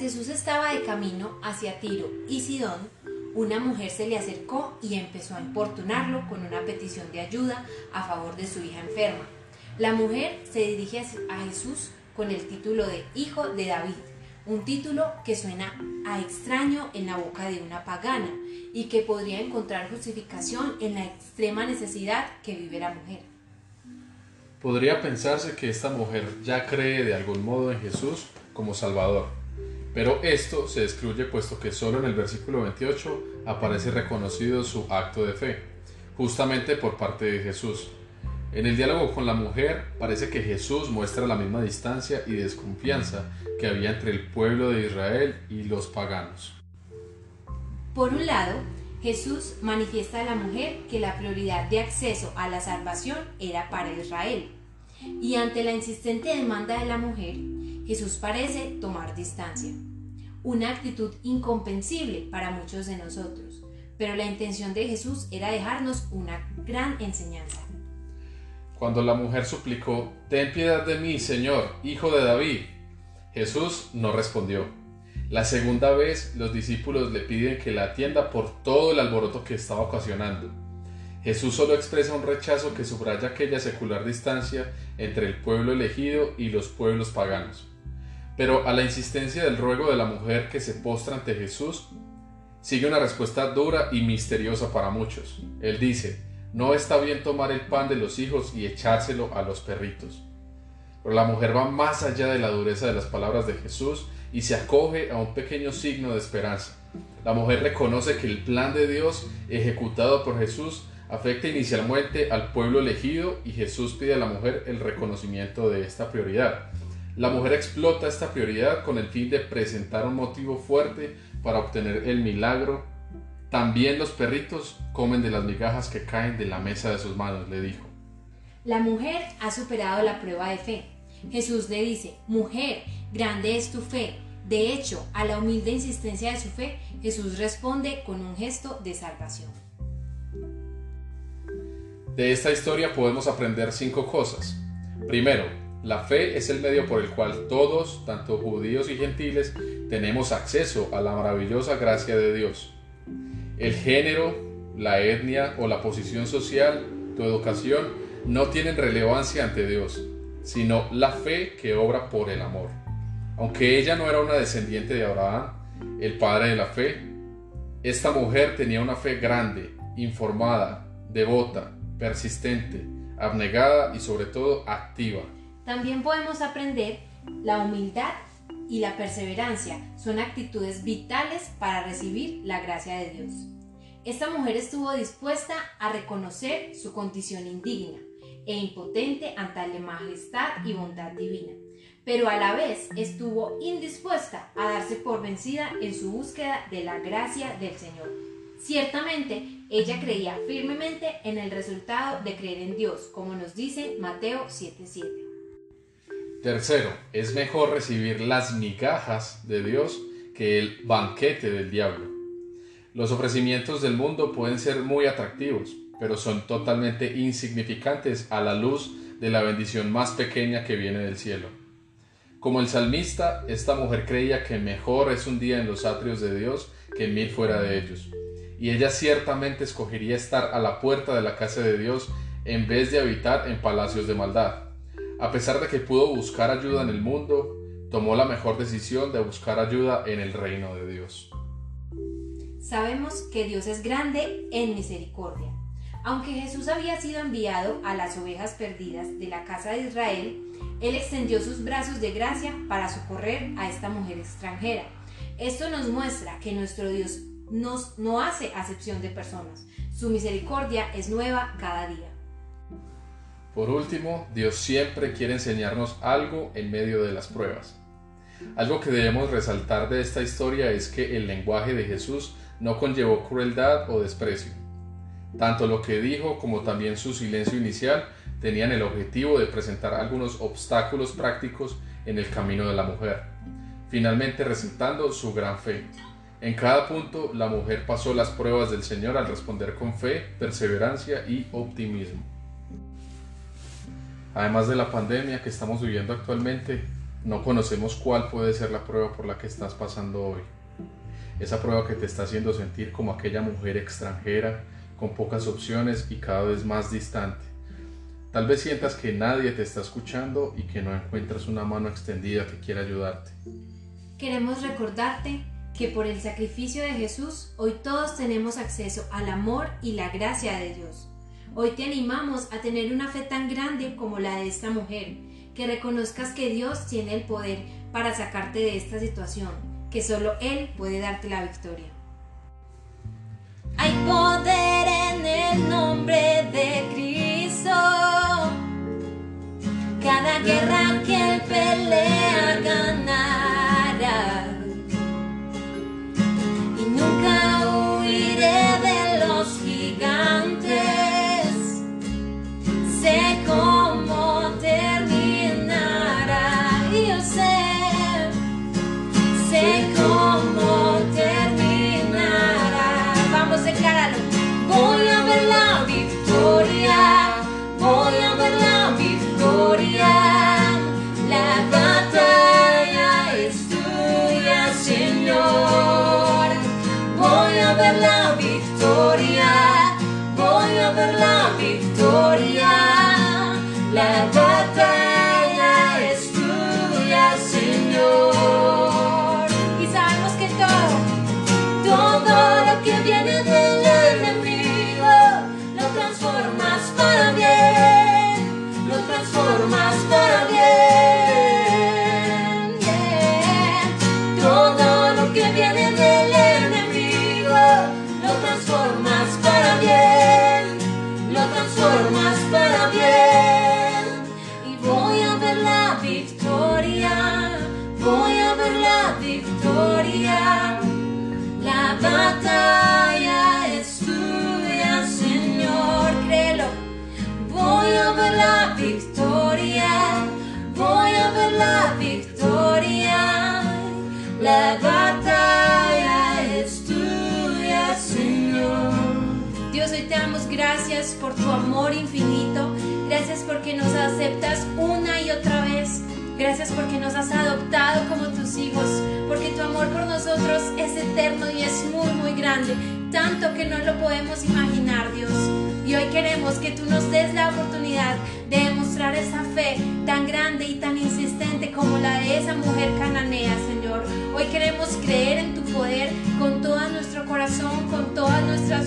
Jesús estaba de camino hacia Tiro y Sidón, una mujer se le acercó y empezó a importunarlo con una petición de ayuda a favor de su hija enferma. La mujer se dirige a Jesús con el título de Hijo de David, un título que suena a extraño en la boca de una pagana y que podría encontrar justificación en la extrema necesidad que vive la mujer. Podría pensarse que esta mujer ya cree de algún modo en Jesús como Salvador pero esto se excluye puesto que solo en el versículo 28 aparece reconocido su acto de fe, justamente por parte de Jesús. En el diálogo con la mujer parece que Jesús muestra la misma distancia y desconfianza que había entre el pueblo de Israel y los paganos. Por un lado, Jesús manifiesta a la mujer que la prioridad de acceso a la salvación era para Israel. Y ante la insistente demanda de la mujer, Jesús parece tomar distancia. Una actitud incomprensible para muchos de nosotros, pero la intención de Jesús era dejarnos una gran enseñanza. Cuando la mujer suplicó, Ten piedad de mí, Señor, hijo de David, Jesús no respondió. La segunda vez los discípulos le piden que la atienda por todo el alboroto que estaba ocasionando. Jesús solo expresa un rechazo que subraya aquella secular distancia entre el pueblo elegido y los pueblos paganos. Pero a la insistencia del ruego de la mujer que se postra ante Jesús, sigue una respuesta dura y misteriosa para muchos. Él dice, no está bien tomar el pan de los hijos y echárselo a los perritos. Pero la mujer va más allá de la dureza de las palabras de Jesús y se acoge a un pequeño signo de esperanza. La mujer reconoce que el plan de Dios ejecutado por Jesús afecta inicialmente al pueblo elegido y Jesús pide a la mujer el reconocimiento de esta prioridad. La mujer explota esta prioridad con el fin de presentar un motivo fuerte para obtener el milagro. También los perritos comen de las migajas que caen de la mesa de sus manos, le dijo. La mujer ha superado la prueba de fe. Jesús le dice, mujer, grande es tu fe. De hecho, a la humilde insistencia de su fe, Jesús responde con un gesto de salvación. De esta historia podemos aprender cinco cosas. Primero, la fe es el medio por el cual todos, tanto judíos y gentiles, tenemos acceso a la maravillosa gracia de Dios. El género, la etnia o la posición social, tu educación, no tienen relevancia ante Dios, sino la fe que obra por el amor. Aunque ella no era una descendiente de Abraham, el padre de la fe, esta mujer tenía una fe grande, informada, devota, persistente, abnegada y sobre todo activa. También podemos aprender la humildad y la perseverancia son actitudes vitales para recibir la gracia de Dios. Esta mujer estuvo dispuesta a reconocer su condición indigna e impotente ante la majestad y bondad divina, pero a la vez estuvo indispuesta a darse por vencida en su búsqueda de la gracia del Señor. Ciertamente, ella creía firmemente en el resultado de creer en Dios, como nos dice Mateo 7:7. Tercero, es mejor recibir las migajas de Dios que el banquete del diablo. Los ofrecimientos del mundo pueden ser muy atractivos, pero son totalmente insignificantes a la luz de la bendición más pequeña que viene del cielo. Como el salmista, esta mujer creía que mejor es un día en los atrios de Dios que mil fuera de ellos, y ella ciertamente escogería estar a la puerta de la casa de Dios en vez de habitar en palacios de maldad. A pesar de que pudo buscar ayuda en el mundo, tomó la mejor decisión de buscar ayuda en el reino de Dios. Sabemos que Dios es grande en misericordia. Aunque Jesús había sido enviado a las ovejas perdidas de la casa de Israel, Él extendió sus brazos de gracia para socorrer a esta mujer extranjera. Esto nos muestra que nuestro Dios nos, no hace acepción de personas. Su misericordia es nueva cada día. Por último, Dios siempre quiere enseñarnos algo en medio de las pruebas. Algo que debemos resaltar de esta historia es que el lenguaje de Jesús no conllevó crueldad o desprecio. Tanto lo que dijo como también su silencio inicial tenían el objetivo de presentar algunos obstáculos prácticos en el camino de la mujer, finalmente resaltando su gran fe. En cada punto, la mujer pasó las pruebas del Señor al responder con fe, perseverancia y optimismo. Además de la pandemia que estamos viviendo actualmente, No conocemos cuál puede ser la prueba por la que estás pasando hoy. Esa prueba que te está haciendo sentir como aquella mujer extranjera, con pocas opciones y cada vez más distante. Tal vez sientas que nadie te está escuchando y que no encuentras una mano extendida que quiera ayudarte. Queremos recordarte que por el sacrificio de Jesús hoy todos tenemos acceso al amor y la gracia de Dios. Hoy te animamos a tener una fe tan grande como la de esta mujer, que reconozcas que Dios tiene el poder para sacarte de esta situación, que solo Él puede darte la victoria. Hay poder en el nombre de Cristo. Cada guerra que pelea ganará. Victoria. La batalla es tuya, Señor, créelo. Voy a ver la victoria, voy a ver la victoria. La batalla es tuya, Señor. Dios, hoy te damos gracias por tu amor infinito. Gracias porque nos aceptas una y otra vez. Gracias porque nos has adoptado como tus hijos. Porque tu amor por nosotros es eterno y es muy, muy grande. Tanto que no lo podemos imaginar, Dios. Y hoy queremos que tú nos des la oportunidad de demostrar esa fe tan grande y tan insistente como la de esa mujer cananea, Señor. Hoy queremos creer en tu poder con todo nuestro corazón, con todas nuestras